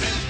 Mutant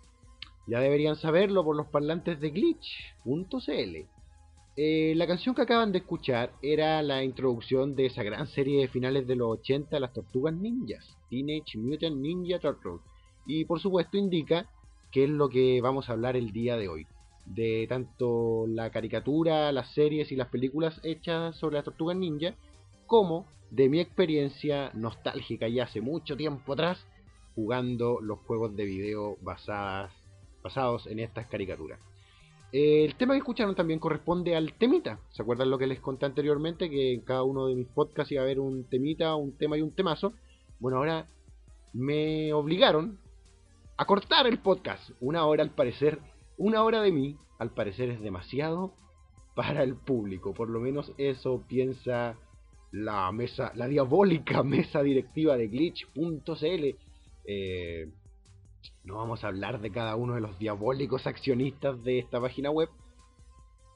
Ya deberían saberlo por los parlantes de glitch.cl. Eh, la canción que acaban de escuchar era la introducción de esa gran serie de finales de los 80, Las Tortugas Ninjas, Teenage Mutant Ninja Turtles. Y por supuesto indica que es lo que vamos a hablar el día de hoy. De tanto la caricatura, las series y las películas hechas sobre las Tortugas Ninja, como de mi experiencia nostálgica ya hace mucho tiempo atrás jugando los juegos de video basadas, basados en estas caricaturas. El tema que escucharon también corresponde al temita. ¿Se acuerdan lo que les conté anteriormente? Que en cada uno de mis podcasts iba a haber un temita, un tema y un temazo. Bueno, ahora me obligaron a cortar el podcast. Una hora al parecer, una hora de mí, al parecer es demasiado para el público. Por lo menos eso piensa la mesa, la diabólica mesa directiva de glitch.cl. Eh, no vamos a hablar de cada uno de los diabólicos accionistas de esta página web,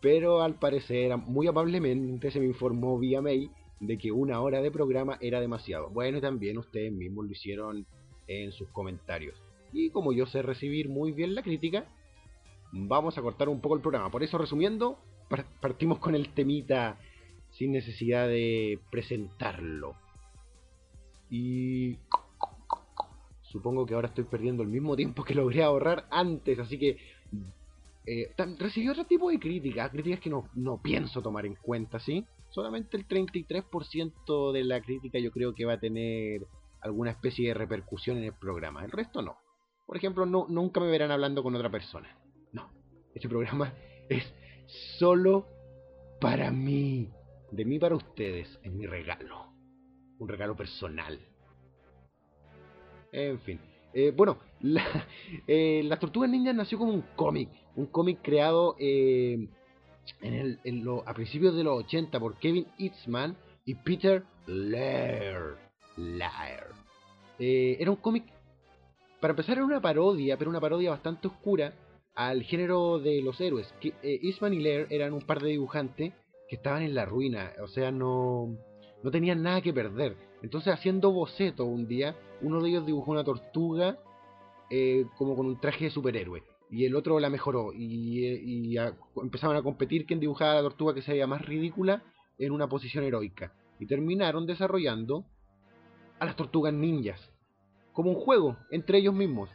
pero al parecer muy amablemente se me informó vía mail de que una hora de programa era demasiado. Bueno, también ustedes mismos lo hicieron en sus comentarios. Y como yo sé recibir muy bien la crítica, vamos a cortar un poco el programa. Por eso, resumiendo, par- partimos con el temita sin necesidad de presentarlo. Y supongo que ahora estoy perdiendo el mismo tiempo que logré ahorrar antes, así que eh, recibí otro tipo de críticas, críticas que no, no pienso tomar en cuenta, ¿sí? Solamente el 33% de la crítica yo creo que va a tener alguna especie de repercusión en el programa, el resto no. Por ejemplo, no, nunca me verán hablando con otra persona. No, este programa es solo para mí, de mí para ustedes, es mi regalo. Un regalo personal. En fin. Eh, bueno, la, eh, Las Tortugas Ninjas nació como un cómic. Un cómic creado eh, en el, en lo- a principios de los 80 por Kevin Eastman y Peter Laird. Laird. Eh, era un cómic, para empezar, era una parodia, pero una parodia bastante oscura al género de los héroes. Que, eh, Eastman y Laird eran un par de dibujantes que estaban en la ruina, o sea, no, no tenían nada que perder. Entonces, haciendo boceto un día, uno de ellos dibujó una tortuga eh, como con un traje de superhéroe. Y el otro la mejoró. Y, eh, y a- empezaban a competir quién dibujaba la tortuga que se veía más ridícula en una posición heroica. Y terminaron desarrollando a las tortugas ninjas. Como un juego, entre ellos mismos.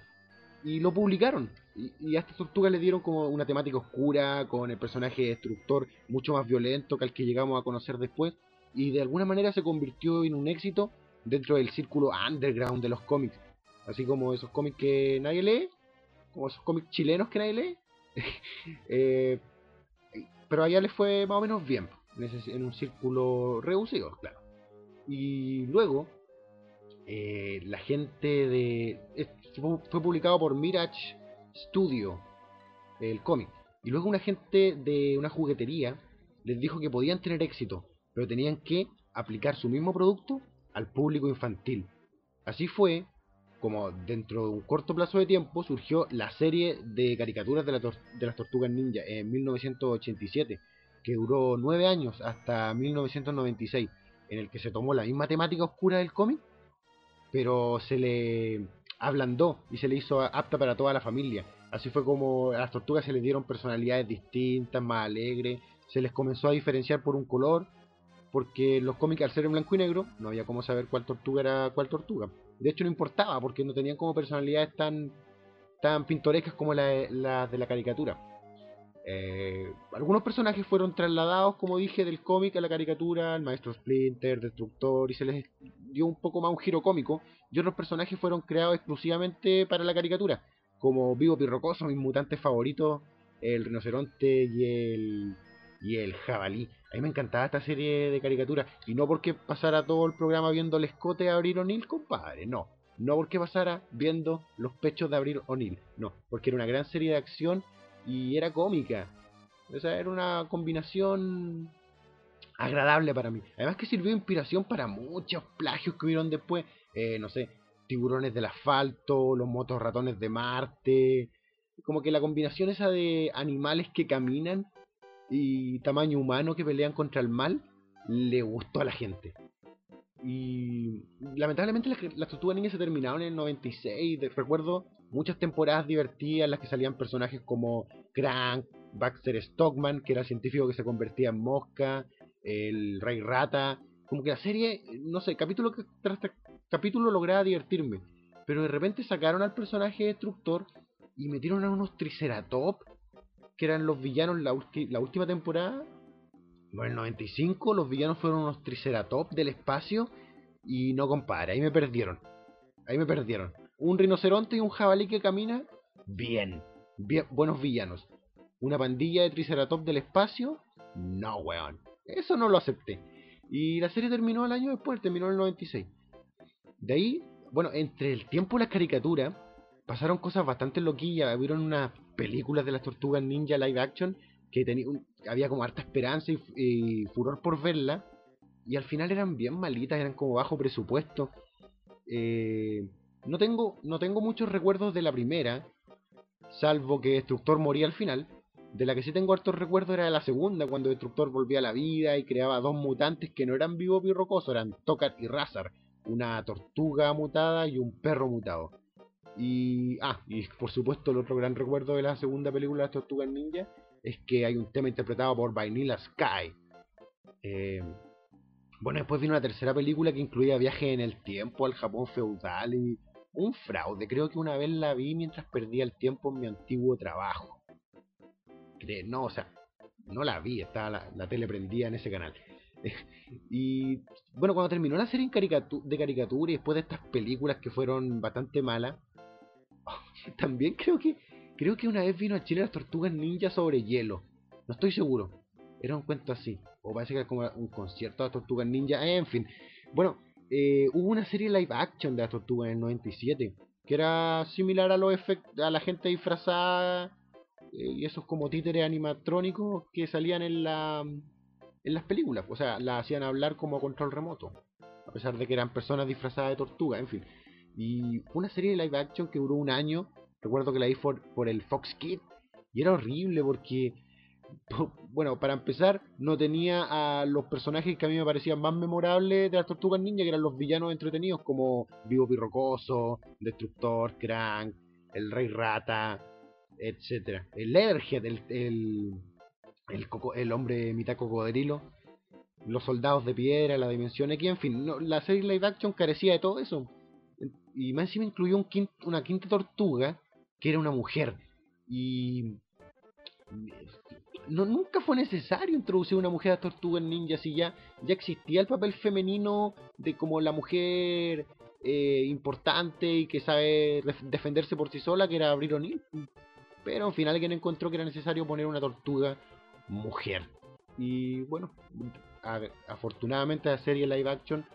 Y lo publicaron. Y, y a estas tortugas le dieron como una temática oscura, con el personaje destructor mucho más violento que al que llegamos a conocer después. Y de alguna manera se convirtió en un éxito dentro del círculo underground de los cómics. Así como esos cómics que nadie lee, como esos cómics chilenos que nadie lee. Eh, pero allá les fue más o menos bien, en, un círculo reducido, claro. Y luego, eh, la gente de... fue publicado por Mirage Studio, el cómic. Y luego una gente de una juguetería les dijo que podían tener éxito, pero tenían que aplicar su mismo producto al público infantil. Así fue como dentro de un corto plazo de tiempo surgió la serie de caricaturas de, la de las tortugas ninja en 1987, que duró nueve años hasta 1996, en el que se tomó la misma temática oscura del cómic, pero se le ablandó y se le hizo apta para toda la familia. Así fue como a las tortugas se les dieron personalidades distintas, más alegres, se les comenzó a diferenciar por un color porque los cómics al ser en blanco y negro no había cómo saber cuál tortuga era cuál tortuga. De hecho no importaba porque no tenían como personalidades tan, tan pintorescas como las la de la caricatura. Eh, algunos personajes fueron trasladados, como dije, del cómic a la caricatura, el maestro Splinter, Destructor, y se les dio un poco más un giro cómico, y otros personajes fueron creados exclusivamente para la caricatura, como Vivo Pirrocoso, mis mutantes favoritos, el rinoceronte y el, y el jabalí. A mí me encantaba esta serie de caricaturas, y no porque pasara todo el programa viendo el escote de Abril O'Neill, compadre, no. No porque pasara viendo los pechos de Abril O'Neill, no, porque era una gran serie de acción y era cómica. O sea, era una combinación agradable para mí. Además que sirvió de inspiración para muchos plagios que hubieron después. Eh, no sé, tiburones del asfalto, los motos ratones de Marte. Como que la combinación esa de animales que caminan y tamaño humano que pelean contra el mal le gustó a la gente. Y lamentablemente las, las tortugas niñas se terminaron en el 96. recuerdo muchas temporadas divertidas en las que salían personajes como Crank, Baxter Stockman, que era el científico que se convertía en mosca, el Rey Rata. Como que la serie, no sé, capítulo tras capítulo lograba divertirme. Pero de repente sacaron al personaje destructor y metieron a unos Triceratops, que eran los villanos la, última temporada. Bueno, en el 95 los villanos fueron unos Triceratops del espacio y no compara, ahí me perdieron. Ahí me perdieron. Un rinoceronte y un jabalí que camina, bien. bien buenos villanos. Una pandilla de Triceratops del espacio, no, weón. Eso no lo acepté. Y la serie terminó el año después, terminó en el 96. De ahí, bueno, entre el tiempo y la caricatura, pasaron cosas bastante loquillas. Hubieron unas películas de las tortugas ninja live action que tenía había como harta esperanza y, furor por verla. Y al final eran bien malitas, eran como bajo presupuesto. Eh, no, tengo, no tengo muchos recuerdos de la primera, salvo que Destructor moría al final. De la que sí tengo hartos recuerdos era de la segunda, cuando Destructor volvía a la vida y creaba dos mutantes que no eran vivo y eran Tokat y Razar, una tortuga mutada y un perro mutado. Y, ah, y por supuesto el otro gran recuerdo de la segunda película de las Tortugas Ninja es que hay un tema interpretado por Vanilla Sky. Eh, bueno, después vino una tercera película que incluía viajes en el tiempo al Japón feudal y un fraude. Creo que una vez la vi mientras perdía el tiempo en mi antiguo trabajo. No, o sea, no la vi, estaba la, tele prendida en ese canal. y bueno, cuando terminó la serie de caricatura y después de estas películas que fueron bastante malas, también creo que creo que una vez vino a Chile las tortugas ninja sobre hielo. No estoy seguro. Era un cuento así. O parece que era como un concierto de las tortugas ninja. En fin. Bueno, eh, hubo una serie live action de las tortugas en el 97. Que era similar a los a la gente disfrazada. Eh, y esos como títeres animatrónicos que salían en la en las películas. O sea, la hacían hablar como control remoto. A pesar de que eran personas disfrazadas de tortuga, en fin. Y una serie de live action que duró un año. Recuerdo que la vi por, por el Fox Kid. Y era horrible porque bueno, para empezar, no tenía a los personajes que a mí me parecían más memorables de las Tortugas Ninja, que eran los villanos entretenidos, como Vivo Pirrocoso, Destructor, Crank, el Rey Rata, etcétera El Leatherhead, el, el, el, hombre mitad cocodrilo, los soldados de piedra, la dimensión X, en fin, la serie live action carecía de todo eso. Y más encima incluyó un una quinta tortuga, que era una mujer. Y no, nunca fue necesario introducir una mujer a Tortuga Ninja si ya, ya existía el papel femenino de como la mujer eh, importante y que sabe defenderse por sí sola, que era Abril O'Neill. Pero al final alguien encontró que era necesario poner una tortuga mujer. Y bueno, afortunadamente la serie live action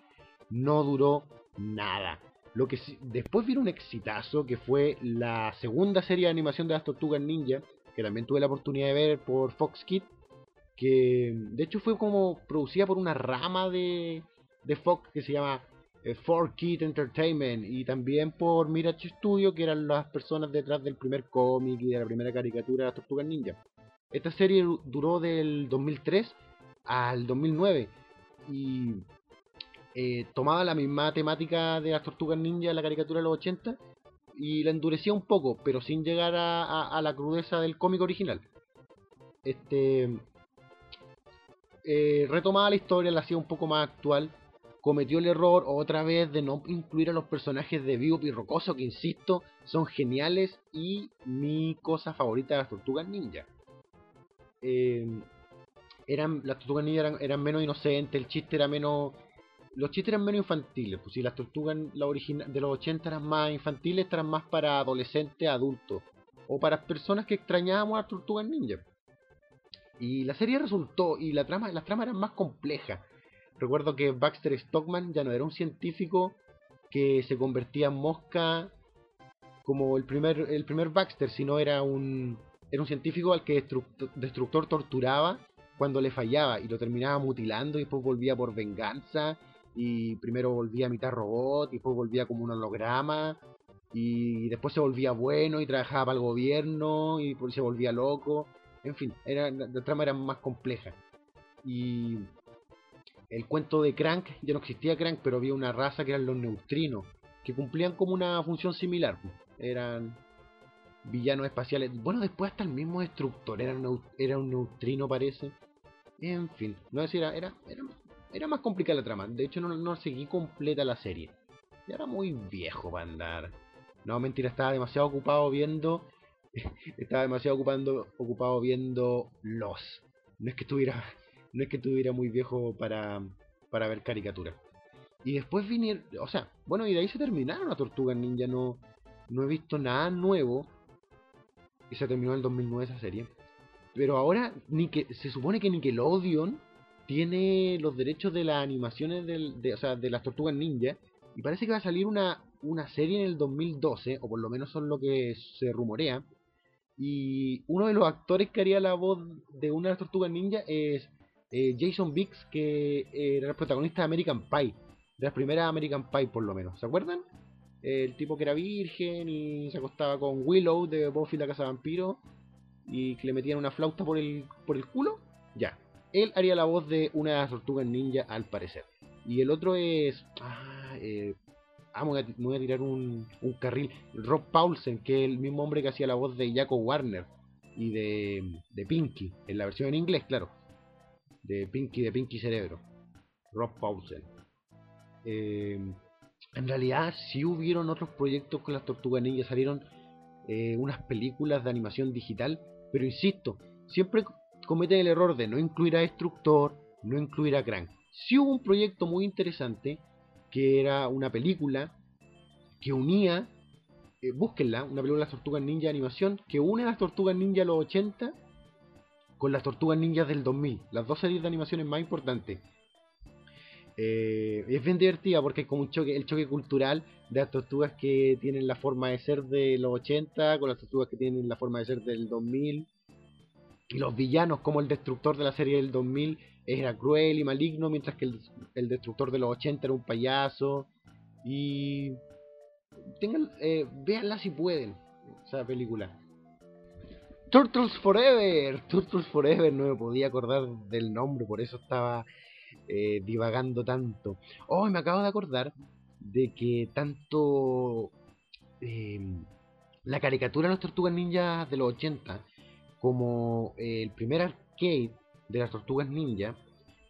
no duró nada. Lo que después vino un exitazo que fue la segunda serie de animación de las tortugas ninja, que también tuve la oportunidad de ver por Fox Kids, que de hecho fue como producida por una rama de, de Fox que se llama eh, Four Kid Entertainment y también por Mirage Studio, que eran las personas detrás del primer cómic y de la primera caricatura de las Tortugas Ninja. Esta serie duró del 2003 al 2009 y eh, tomaba la misma temática de las Tortugas Ninja de la caricatura de los 80 y la endurecía un poco, pero sin llegar a, la crudeza del cómic original. Este. eh, retomaba la historia, la hacía un poco más actual. Cometió el error otra vez de no incluir a los personajes de Vivo y Rocoso, que insisto, son geniales y mi cosa favorita de las tortugas ninja. Eh, eran, las tortugas ninja eran menos inocentes, el chiste era menos los chistes eran menos infantiles, pues si las tortugas la de los 80 eran más infantiles, eran más para adolescentes, adultos, o para personas que extrañábamos a tortugas ninja. Y la serie resultó, y la trama, las tramas eran más complejas. Recuerdo que Baxter Stockman ya no era un científico que se convertía en mosca como el primer, el primer Baxter, sino era un, era un científico al que Destructor torturaba cuando le fallaba y lo terminaba mutilando y después volvía por venganza y primero volvía a mitad robot y después volvía como un holograma y después se volvía bueno y trabajaba para el gobierno y se volvía loco. En fin, era, la, trama era más compleja. Y el cuento de Crank, ya no existía Crank, pero había una raza que eran los neutrinos, que cumplían como una función similar. Eran villanos espaciales. Bueno, después hasta el mismo destructor era un, neutrino, parece. En fin, no era, era, era era más complicada la trama. De hecho, no, no seguí completa la serie. Y era muy viejo para andar. No, mentira, estaba demasiado ocupado viendo. estaba demasiado ocupando, ocupado viendo Los. No es que estuviera. No es que estuviera muy viejo para, para ver caricaturas. Y después vinieron. O sea, bueno, y de ahí se terminaron las Tortugas Ninja. No, no he visto nada nuevo. Y se terminó en el 2009 esa serie. Pero ahora ni que, se supone que Nickelodeon tiene los derechos de las animaciones del, de, o sea, de las tortugas ninja. Y parece que va a salir una, una serie en el 2012, o por lo menos son lo que se rumorea. Y uno de los actores que haría la voz de una de las tortugas ninja es eh, Jason Biggs, que era el protagonista de American Pie, de las primeras American Pie por lo menos. ¿Se acuerdan? El tipo que era virgen y se acostaba con Willow de Buffy la Casa Vampiro y que le metían una flauta por el, por el culo. Ya, él haría la voz de una tortugas ninja al parecer. Y el otro es... Ah, eh, ah me, voy a, tirar un, carril. Rob Paulsen, que es el mismo hombre que hacía la voz de Jaco Warner y de, de Pinky, en la versión en inglés, claro. De Pinky, de Pinky Cerebro. Rob Paulsen. Eh, en realidad sí hubieron otros proyectos con las tortugas ninja, salieron eh, unas películas de animación digital, pero insisto, siempre cometen el error de no incluir a Destructor, no incluir a Crank. Sí hubo un proyecto muy interesante que era una película que unía, eh, búsquenla, una película de las tortugas ninja de animación, que une a las tortugas ninja de los 80 con las tortugas ninjas del 2000, las dos series de animaciones más importantes. Eh, es bien divertida porque es como un choque, el choque cultural de las tortugas que tienen la forma de ser de los 80 con las tortugas que tienen la forma de ser del 2000 y los villanos, como el destructor de la serie del 2000 era cruel y maligno, mientras que el, destructor de los 80 era un payaso. Y tengan, eh, véanla si pueden, esa película. Turtles Forever, Turtles Forever, no me podía acordar del nombre, por eso estaba eh, divagando tanto. Oh, me acabo de acordar de que tanto eh, la caricatura de los Tortugas Ninjas de los 80 como eh, el primer arcade de las Tortugas Ninja,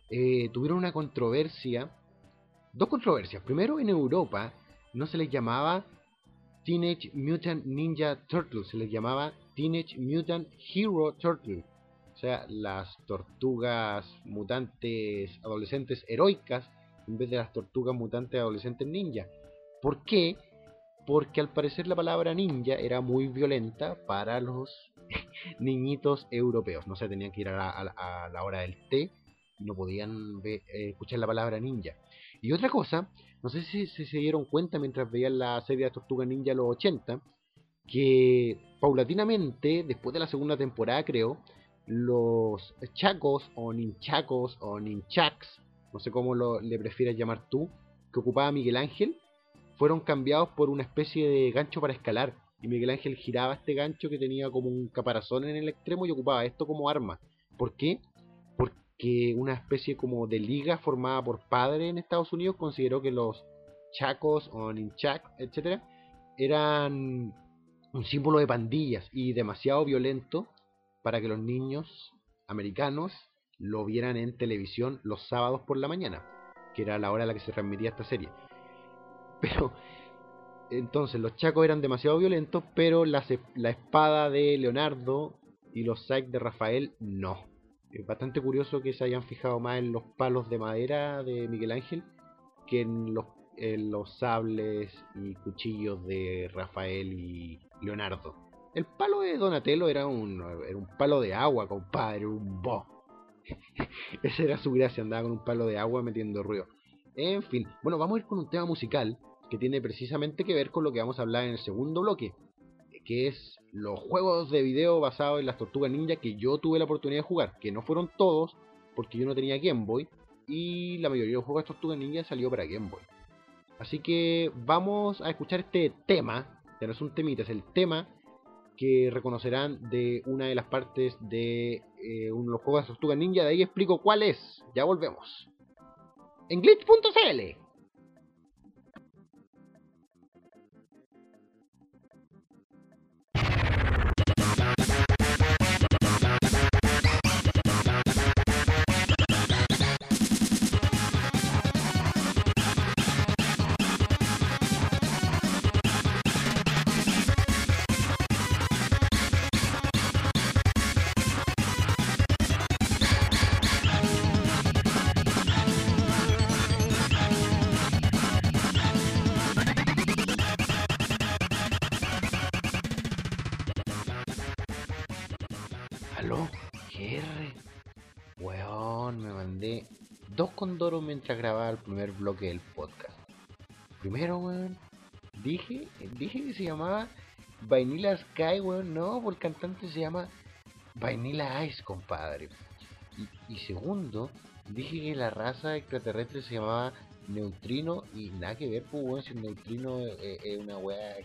eh, tuvieron una controversia, dos controversias. Primero, en Europa no se les llamaba Teenage Mutant Ninja Turtles, se les llamaba Teenage Mutant Hero Turtles. O sea, las tortugas mutantes adolescentes heroicas en vez de las tortugas mutantes adolescentes ninja. ¿Por qué? Porque al parecer la palabra ninja era muy violenta para los niñitos europeos. No se tenían que ir a la, hora del té y no podían eh, escuchar la palabra ninja. Y otra cosa, no sé si, se dieron cuenta mientras veían la serie de Tortuga Ninja los 80, que paulatinamente, después de la segunda temporada creo, los chacos o ninchacos o ninchacs, no sé cómo lo, le prefieres llamar tú, que ocupaba Miguel Ángel, fueron cambiados por una especie de gancho para escalar y Miguel Ángel giraba este gancho que tenía como un caparazón en el extremo y ocupaba esto como arma. ¿Por qué? Porque una especie como de liga formada por padres en Estados Unidos consideró que los chacos o ninchak, etcétera, eran un símbolo de pandillas y demasiado violento para que los niños americanos lo vieran en televisión los sábados por la mañana, que era la hora a la que se transmitía esta serie. Pero entonces los chacos eran demasiado violentos, pero la, la espada de Leonardo y los sacs de Rafael no. Es bastante curioso que se hayan fijado más en los palos de madera de Miguel Ángel que en los, en los sables y cuchillos de Rafael y Leonardo. El palo de Donatello era un, era un palo de agua, compadre, un bo. Esa era su gracia, andaba con un palo de agua metiendo ruido. En fin, bueno, vamos a ir con un tema musical que tiene precisamente que ver con lo que vamos a hablar en el segundo bloque, que es los juegos de video basados en las tortugas ninja que yo tuve la oportunidad de jugar, que no fueron todos, porque yo no tenía Game Boy, y la mayoría de los juegos de tortugas ninja salió para Game Boy. Así que vamos a escuchar este tema, ya no es un temita, es el tema que reconocerán de una de las partes de eh, uno de los juegos de tortugas ninja, de ahí explico cuál es, ya volvemos. En glitch.cl dos condoros mientras grababa el primer bloque del podcast. Primero, weón, dije, dije que se llamaba Vanilla Sky, weón. No, porque el cantante se llama Vanilla Ice, compadre. Y, segundo, dije que la raza extraterrestre se llamaba Neutrino y nada que ver, pues, weón, si un neutrino es, es una weá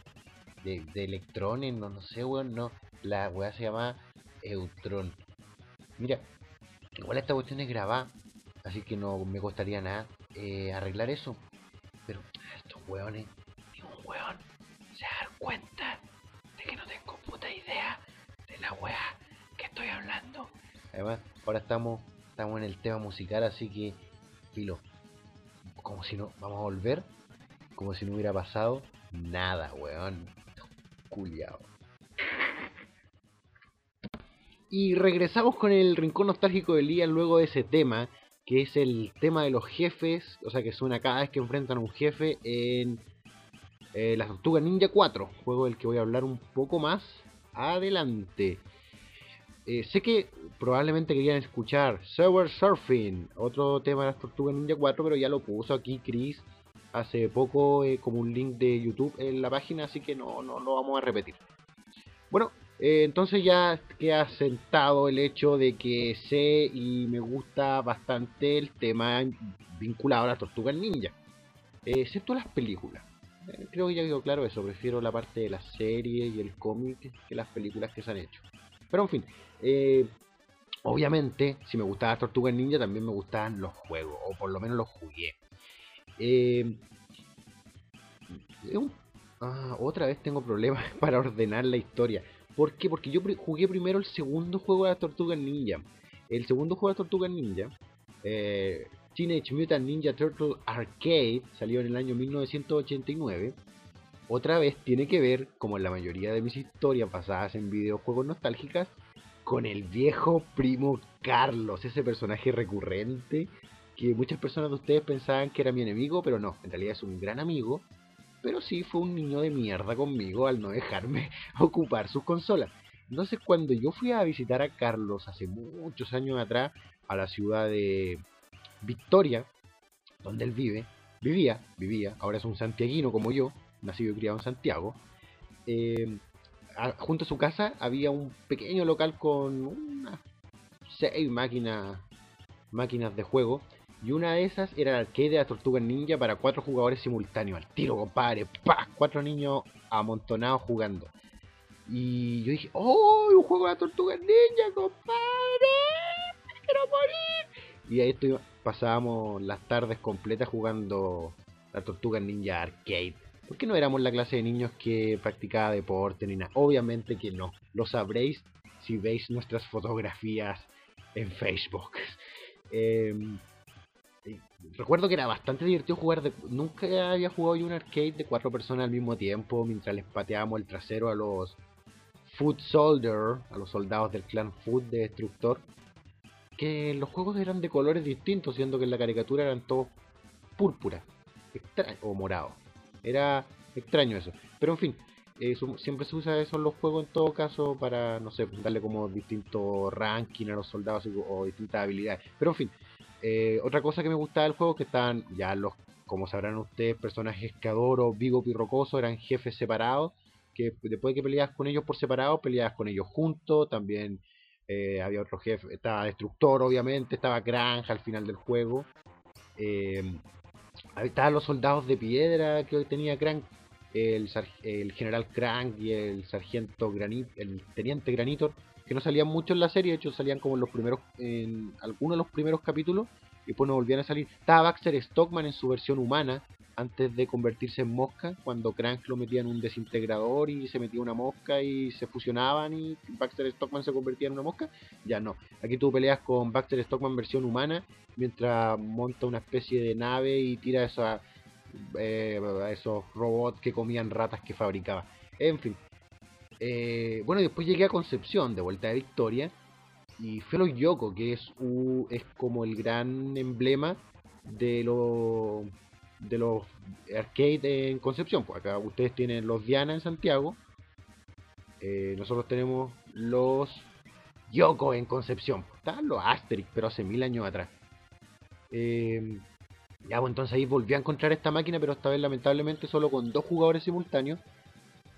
de, electrones, no, no sé, weón, no. La weá se llama Eutron. Mira, igual esta cuestión es grabada, así que no me costaría nada eh, arreglar eso. Pero estos weones, ni un weón se dan cuenta de que no tengo puta idea de la weá que estoy hablando. Además, ahora estamos, estamos en el tema musical, así que, filo, como si no, vamos a volver, como si no hubiera pasado nada, weón. Culiao. Y regresamos con el rincón nostálgico del día luego de ese tema, que es el tema de los jefes, o sea que suena cada vez que enfrentan a un jefe en eh, Las Tortugas Ninja 4, juego del que voy a hablar un poco más adelante. Eh, sé que probablemente querían escuchar Sewer Surfing, otro tema de las Tortugas Ninja 4, pero ya lo puso aquí Chris hace poco eh, como un link de YouTube en la página, así que no, no lo vamos a repetir. Bueno, eh, entonces ya queda sentado el hecho de que sé y me gusta bastante el tema vinculado a las tortugas ninja, eh, excepto las películas. Eh, creo que ya quedó claro eso, prefiero la parte de la serie y el cómic que las películas que se han hecho. Pero en fin, eh, obviamente, si me gustaban las tortugas ninja, también me gustaban los juegos, o por lo menos los jugué. Eh, ah, otra vez tengo problemas para ordenar la historia. ¿Por qué? Porque yo jugué primero el segundo juego de las Tortugas Ninja. El segundo juego de las Tortugas Ninja, eh, Teenage Mutant Ninja Turtle Arcade, salió en el año 1989. Otra vez tiene que ver, como en la mayoría de mis historias basadas en videojuegos nostálgicas, con el viejo primo Carlos, ese personaje recurrente que muchas personas de ustedes pensaban que era mi enemigo, pero no, en realidad es un gran amigo pero sí fue un niño de mierda conmigo al no dejarme ocupar sus consolas. Entonces cuando yo fui a visitar a Carlos hace muchos años atrás a la ciudad de Victoria, donde él vive, vivía, vivía, ahora es un santiaguino como yo, nacido y criado en Santiago, eh, junto a su casa había un pequeño local con unas seis máquinas, máquinas de juego y una de esas era el arcade de las tortugas ninja para cuatro jugadores simultáneos. Al tiro, compadre. ¡Pah! Cuatro niños amontonados jugando. Y yo dije, ¡Oh! Un juego de las tortugas ninja, compadre. ¡Me quiero morir! Y ahí estoy, pasábamos las tardes completas jugando las tortugas ninja arcade. Porque no éramos la clase de niños que practicaba deporte ni nada. Obviamente que no. Lo sabréis si veis nuestras fotografías en Facebook. Eh, recuerdo que era bastante divertido jugar. De, nunca había jugado yo un arcade de cuatro personas al mismo tiempo mientras les pateábamos el trasero a los Foot Soldier, a los soldados del clan Foot de Destructor. Que los juegos eran de colores distintos, siendo que en la caricatura eran todos púrpura o morado. Era extraño eso. Pero en fin, eh, siempre se usa eso en los juegos en todo caso para, no sé, darle como distinto ranking a los soldados o distintas habilidades. Pero en fin, eh, otra cosa que me gustaba del juego que estaban ya los, como sabrán ustedes, personajes Cadoro, Vigo y Rocoso eran jefes separados. Que después de que peleabas con ellos por separado, peleabas con ellos juntos. También eh, había otro jefe, estaba Destructor, obviamente, estaba Granja al final del juego. Eh, estaban los soldados de piedra que tenía Crank, el, general Crank y el sargento el teniente Granitor, que no salían mucho en la serie, de hecho salían como en los primeros, en algunos de los primeros capítulos, y después no volvían a salir. Estaba Baxter Stockman en su versión humana, antes de convertirse en mosca, cuando Crank lo metía en un desintegrador y se metía una mosca y se fusionaban y Baxter Stockman se convertía en una mosca. Ya no, aquí tú peleas con Baxter Stockman versión humana, mientras monta una especie de nave y tira esa, eh, esos robots que comían ratas que fabricaba. En fin. Eh, bueno, después llegué a Concepción, de vuelta de Victoria, y fue los Yoko, que es, es como el gran emblema de los de los arcade en Concepción. Pues acá ustedes tienen los Diana en Santiago. eh, nosotros tenemos los Yoko en Concepción. Estaban los Asterix, pero hace mil años atrás. Eh, ya, pues entonces ahí volví a encontrar esta máquina, pero esta vez lamentablemente solo con dos jugadores simultáneos.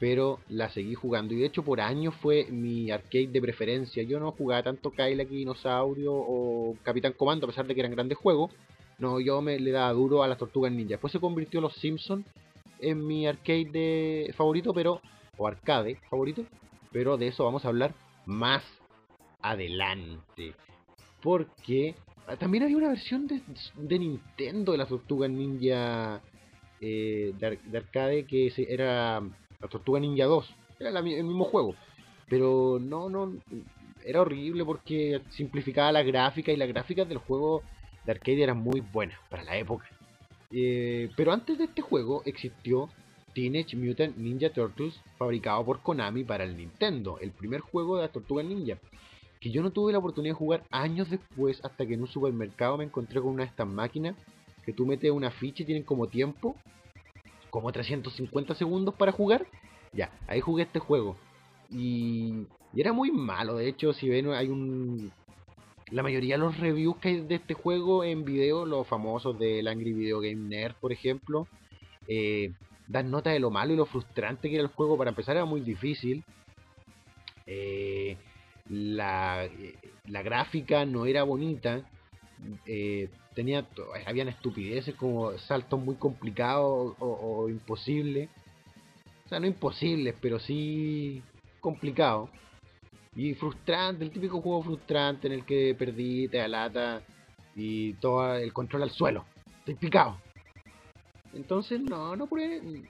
Pero la seguí jugando. Y de hecho por años fue mi arcade de preferencia. Yo no jugaba tanto Kylax, Dinosaurio o Capitán Comando, a pesar de que eran grandes juegos. No, yo me le daba duro a las Tortugas Ninja. Después se convirtió Los Simpsons en mi arcade de favorito, pero o arcade favorito, pero de eso vamos a hablar más adelante. Porque ah, también había una versión de, Nintendo de las Tortugas Ninja eh, de, ar- de arcade que era la Tortuga Ninja 2. Era el mismo juego. Pero no, no, era horrible porque simplificaba la gráfica y las gráficas del juego de arcade eran muy buenas para la época. Eh, pero antes de este juego existió Teenage Mutant Ninja Turtles fabricado por Konami para el Nintendo, el primer juego de las Tortugas Ninja, que yo no tuve la oportunidad de jugar años después hasta que en un supermercado me encontré con una de estas máquinas que tú metes una ficha y tienen como tiempo, como 350 segundos para jugar. Ya, ahí jugué este juego. Y, y era muy malo, de hecho, si ven hay un... La mayoría de los reviews que hay de este juego en video, los famosos del Angry Video Game Nerd, por ejemplo, eh, dan nota de lo malo y lo frustrante que era el juego. Para empezar era muy difícil. Eh, la, eh, la gráfica no era bonita. eh, tenía habían estupideces como saltos muy complicados o, imposibles. O sea, no imposibles, pero sí complicados. Y frustrante, el típico juego frustrante en el que perdí, te da lata y todo el control al suelo. Estoy picado. Entonces, no, no pude.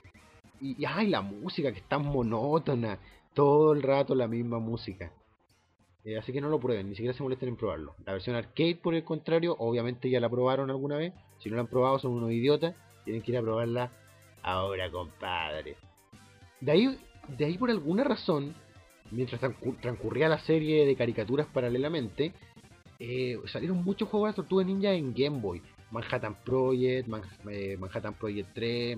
Y, y ay, la música que es tan monótona. Todo el rato la misma música. Eh, así que no lo prueben, ni siquiera se molesten en probarlo. La versión arcade, por el contrario, obviamente ya la probaron alguna vez. Si no la han probado, son unos idiotas. Tienen que ir a probarla ahora, compadre. De ahí, de ahí por alguna razón, mientras transcu- transcurría la serie de caricaturas paralelamente, eh, salieron muchos juegos de Tortuga Ninja en Game Boy. Manhattan Project, eh, Manhattan Project 3,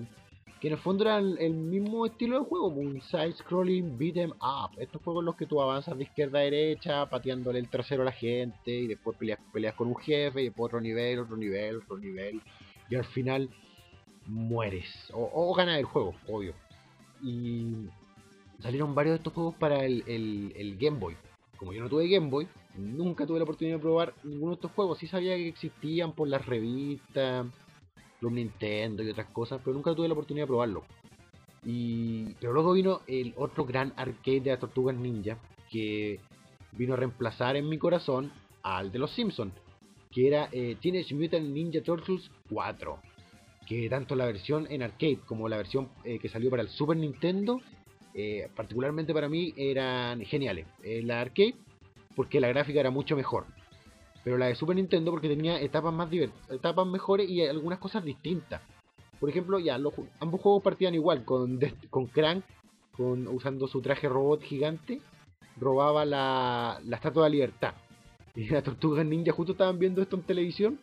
que en el fondo era el, mismo estilo de juego, un side-scrolling beat 'em up. Estos juegos en los que tú avanzas de izquierda a derecha, pateándole el trasero a la gente, y después peleas, peleas con un jefe, y después otro nivel, otro nivel, otro nivel, y al final mueres, o, o ganas el juego, obvio. Y salieron varios de estos juegos para el, el- el Game Boy. Como yo no tuve Game Boy, nunca tuve la oportunidad de probar ninguno de estos juegos. Sí sabía que existían por las revistas, los Nintendo y otras cosas, pero nunca tuve la oportunidad de probarlo. Y, pero luego vino el otro gran arcade de las Tortugas Ninja, que vino a reemplazar en mi corazón al de los Simpsons, que era eh, Teenage Mutant Ninja Turtles 4. Que tanto la versión en arcade como la versión eh, que salió para el Super Nintendo, eh, particularmente para mí, eran geniales. En la arcade, porque la gráfica era mucho mejor. Pero la de Super Nintendo porque tenía etapas más etapas mejores y algunas cosas distintas. Por ejemplo, ya ambos juegos partían igual, con, con Crank, con, usando su traje robot gigante, robaba la, la Estatua de la Libertad. Y las Tortugas Ninja justo estaban viendo esto en televisión.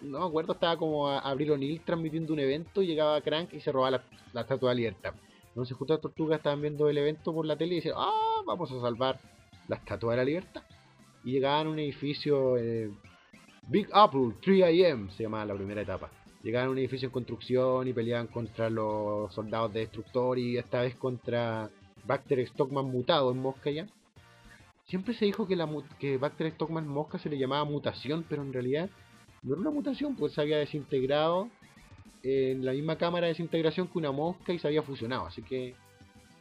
No me acuerdo, estaba como a Abril O'Neill transmitiendo un evento, llegaba Crank y se robaba la, la Estatua de la Libertad. Entonces justo las tortugas estaban viendo el evento por la tele y decían, ah, vamos a salvar la Estatua de la Libertad. Y llegaban a un edificio, eh, Big Apple 3am se llamaba la primera etapa. Llegaban a un edificio en construcción y peleaban contra los soldados de destructor y esta vez contra Bacter Stockman mutado en Mosca ya. Siempre se dijo que, la, que Bacter Stockman Mosca se le llamaba mutación, pero en realidad no era una mutación, pues se había desintegrado en la misma cámara de desintegración que una mosca y se había fusionado. Así que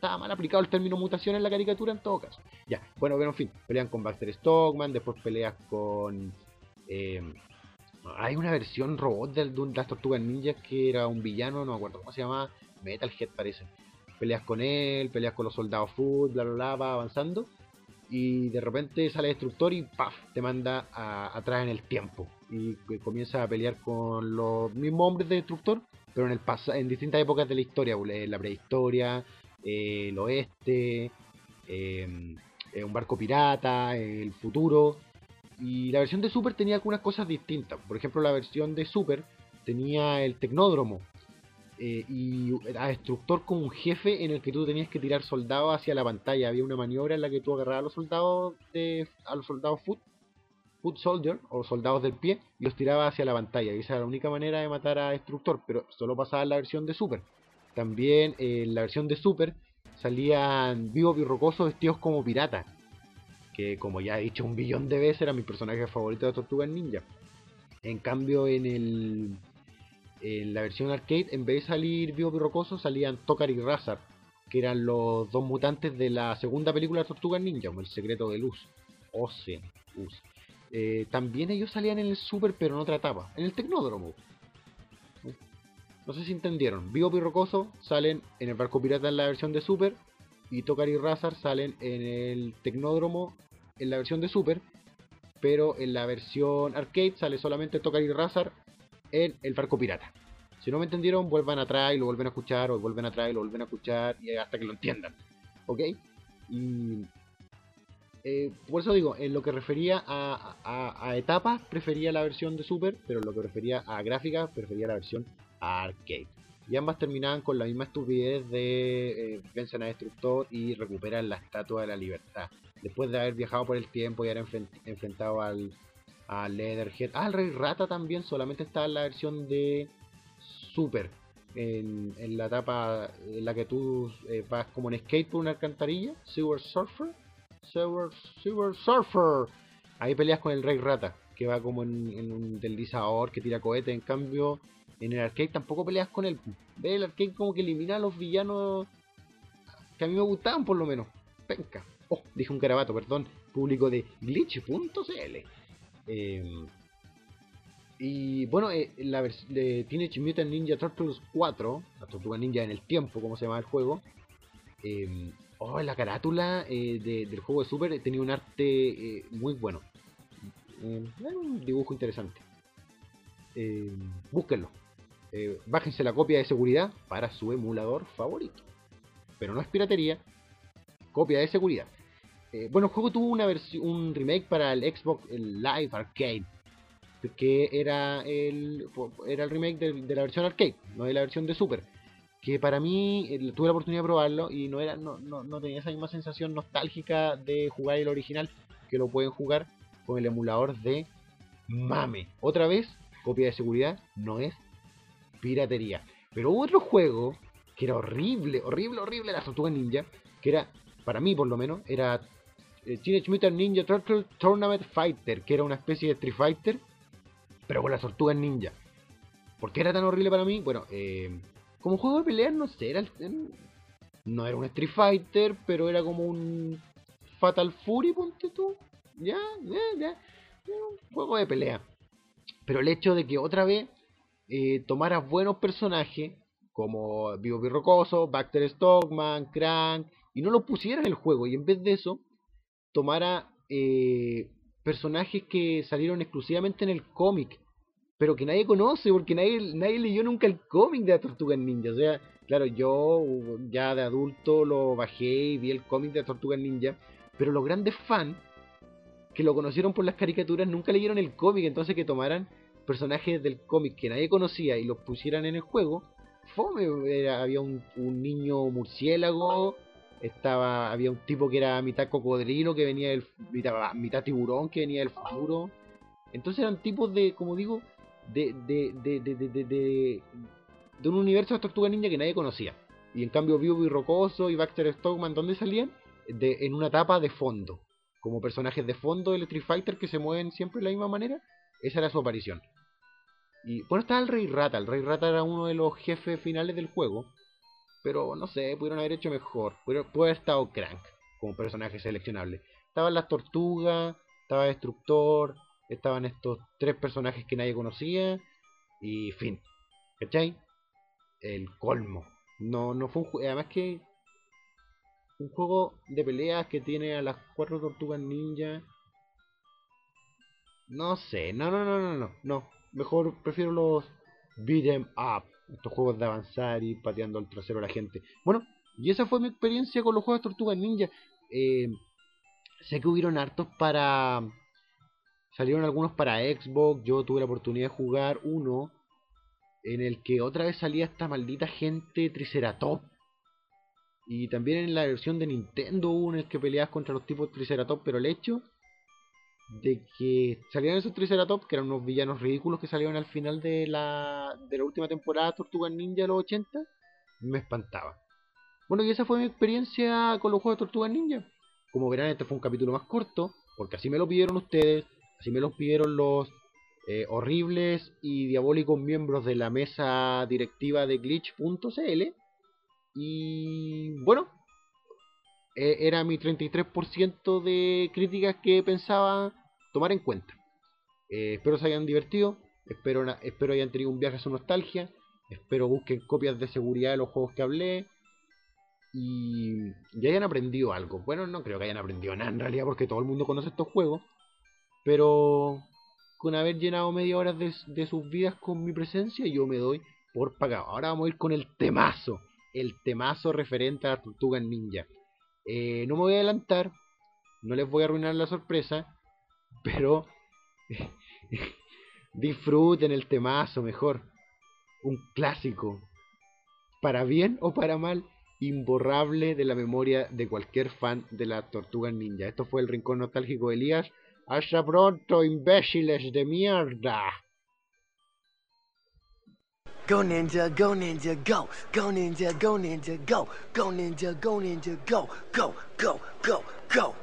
estaba mal aplicado el término mutación en la caricatura en todo caso. Ya, bueno, pero en fin, pelean con Baxter Stockman, después peleas con... Eh, hay una versión robot de, las tortugas ninjas que era un villano, no me acuerdo cómo se llama, Metalhead parece. Peleas con él, peleas con los soldados Food, bla bla bla, va avanzando. Y de repente sale Destructor y ¡paf! te manda atrás en el tiempo. Y comienza a pelear con los mismos hombres de Destructor, pero en el en distintas épocas de la historia, pues, la prehistoria, eh, el oeste, em, eh, un barco pirata, el futuro. Y la versión de Super tenía algunas cosas distintas. Por ejemplo, la versión de Super tenía el tecnódromo eh, y a destructor como un jefe en el que tú tenías que tirar soldados hacia la pantalla. Había una maniobra en la que tú agarrabas a los soldados de a los soldados foot, foot soldier o soldados del pie y los tirabas hacia la pantalla. Y esa era la única manera de matar a destructor, pero solo pasaba en la versión de Super. También eh, en la versión de Super salían vivos y rocosos vestidos como piratas. Que como ya he dicho un billón de veces era mi personaje favorito de Tortugas Ninja. En cambio en el en la versión arcade en vez de salir vivos y salían Tokar y Razar. Que eran los dos mutantes de la segunda película de Tortugas Ninja, como el secreto de luz. Ocean. Eh, también ellos salían en el Super pero en otra etapa, en el Tecnódromo. No sé si entendieron. Vivo y Rocoso salen en el barco pirata en la versión de Super. Y Tokar y Razar salen en el Tecnódromo en la versión de Super. Pero en la versión arcade sale solamente Tokar y Razar en el barco pirata. Si no me entendieron, vuelvan atrás y lo vuelven a escuchar, o vuelven atrás y lo vuelven a escuchar, y hasta que lo entiendan. ¿Ok? Y eh, por eso digo, en lo que refería a, a, etapas, prefería la versión de Super, pero en lo que refería a gráficas, prefería la versión arcade. Y ambas terminaban con la misma estupidez de eh, vencen a Destructor y recuperan la Estatua de la Libertad. Después de haber viajado por el tiempo y haber enfrentado al, Leatherhead. Ah, el Rey Rata también solamente está en la versión de Super. En, la etapa en la que tú eh, vas como en skate por una alcantarilla. Sewer Surfer. Sewer, Sewer Surfer. Ahí peleas con el Rey Rata. Que va como en, en un deslizador que tira cohete. En cambio, en el arcade tampoco peleas con él. Ve el arcade como que elimina a los villanos que a mí me gustaban por lo menos. Penca. Oh, dije un carabato, perdón. Público de glitch.cl. Em, y bueno, eh, la de Teenage Mutant Ninja Turtles 4, la tortuga ninja en el tiempo, como se llama el juego. Eh, oh, la carátula eh, del juego de Super tenía un arte eh, muy bueno. un dibujo interesante. búsquenlo. Eh, bájense la copia de seguridad para su emulador favorito. Pero no es piratería, copia de seguridad. Eh, bueno, el juego tuvo una un remake para el Xbox Live Arcade, que era el, era el remake de, la versión arcade, no de la versión de Super. Que para mí tuve la oportunidad de probarlo y no era no, no, no tenía esa misma sensación nostálgica de jugar el original que lo pueden jugar con el emulador de Mame. Otra vez, copia de seguridad no es piratería. Pero hubo otro juego que era horrible, horrible, horrible, la Tortuga Ninja, que era, para mí por lo menos, era eh, Teenage Mutant Ninja Turtle Tournament Fighter, que era una especie de Street Fighter, pero con las tortugas ninja. ¿Por qué era tan horrible para mí? Bueno, eh, como juego de peleas, no sé, era, no era un Street Fighter, pero era como un Fatal Fury, ponte tú. Ya, ya, ya. Un juego de pelea. Pero el hecho de que otra vez eh, tomaras buenos personajes como Vivo Birrocoso, Baxter Stockman, Crank, y no los pusieras en el juego, y en vez de eso, tomara eh, personajes que salieron exclusivamente en el cómic, pero que nadie conoce, porque nadie, nadie leyó nunca el cómic de la Tortuga Ninja. O sea, claro, yo ya de adulto lo bajé y vi el cómic de la Tortuga Ninja, pero los grandes fans que lo conocieron por las caricaturas nunca leyeron el cómic, entonces que tomaran personajes del cómic que nadie conocía y los pusieran en el juego, fome, era- había un, niño murciélago, estaba había un tipo que era mitad cocodrilo que venía del mitad, tiburón que venía del futuro. Entonces eran tipos de, como digo, de, de- de un universo de Tortuga Ninja que nadie conocía. Y en cambio Vivo y Rocoso y Baxter Stockman, ¿dónde salían? De, en una etapa de fondo. Como personajes de fondo del Street Fighter que se mueven siempre de la misma manera. Esa era su aparición. Y bueno, estaba el Rey Rata. El Rey Rata era uno de los jefes finales del juego. Pero no sé, pudieron haber hecho mejor. Pudo pudo haber estado Crank como personaje seleccionable. Estaban las tortugas, estaba Destructor, estaban estos tres personajes que nadie conocía. Y fin. ¿Cachai? El colmo. No, no fue un juego. Además que. Un juego de peleas que tiene a las cuatro tortugas ninja. No sé, no, no, no, no, no, no. Mejor prefiero los beat 'em up. Estos juegos de avanzar y pateando el trasero a la gente. Bueno, y esa fue mi experiencia con los juegos de Tortugas Ninja. Eh, sé que hubieron hartos para... Salieron algunos para Xbox. Yo tuve la oportunidad de jugar uno en el que otra vez salía esta maldita gente Triceratops. Y también en la versión de Nintendo hubo en el que peleabas contra los tipos Triceratops, pero el hecho de que salieron esos Triceratops, que eran unos villanos ridículos que salieron al final de la, de la última temporada Tortugas Ninja de los 80, me espantaba. Bueno, y esa fue mi experiencia con los juegos de Tortugas Ninja. Como verán, este fue un capítulo más corto, porque así me lo pidieron ustedes, así me lo pidieron los eh, horribles y diabólicos miembros de la mesa directiva de glitch.cl. Y bueno, eh, era mi 33% de críticas que pensaba tomar en cuenta. Eh, espero se hayan divertido, espero, espero hayan tenido un viaje a su nostalgia, espero busquen copias de seguridad de los juegos que hablé y, y hayan aprendido algo. Bueno, no creo que hayan aprendido nada en realidad porque todo el mundo conoce estos juegos, pero con haber llenado media hora de, sus vidas con mi presencia, yo me doy por pagado. Ahora vamos a ir con el temazo, el temazo referente a las tortugas ninja. Eh, no me voy a adelantar, no les voy a arruinar la sorpresa, pero disfruten el temazo mejor. Un clásico, para bien o para mal, imborrable de la memoria de cualquier fan de las tortugas ninja. Esto fue el rincón nostálgico de Elías. Hasta pronto, imbéciles de mierda. Go ninja, go ninja, go. Go ninja, go ninja, go. Go ninja, go ninja, go. Go, go, go, go.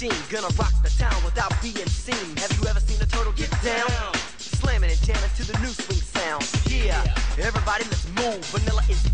Machine, gonna rock the town without being seen. Have you ever seen a turtle get down? Slamming and jamming to the new swing sound. Yeah, everybody let's move. Vanilla is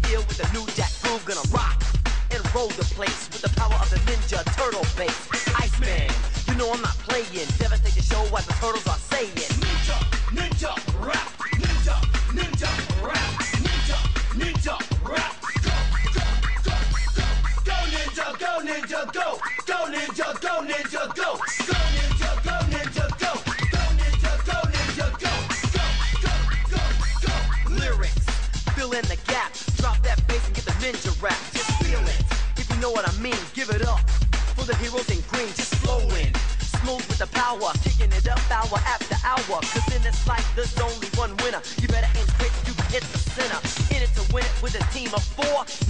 team of four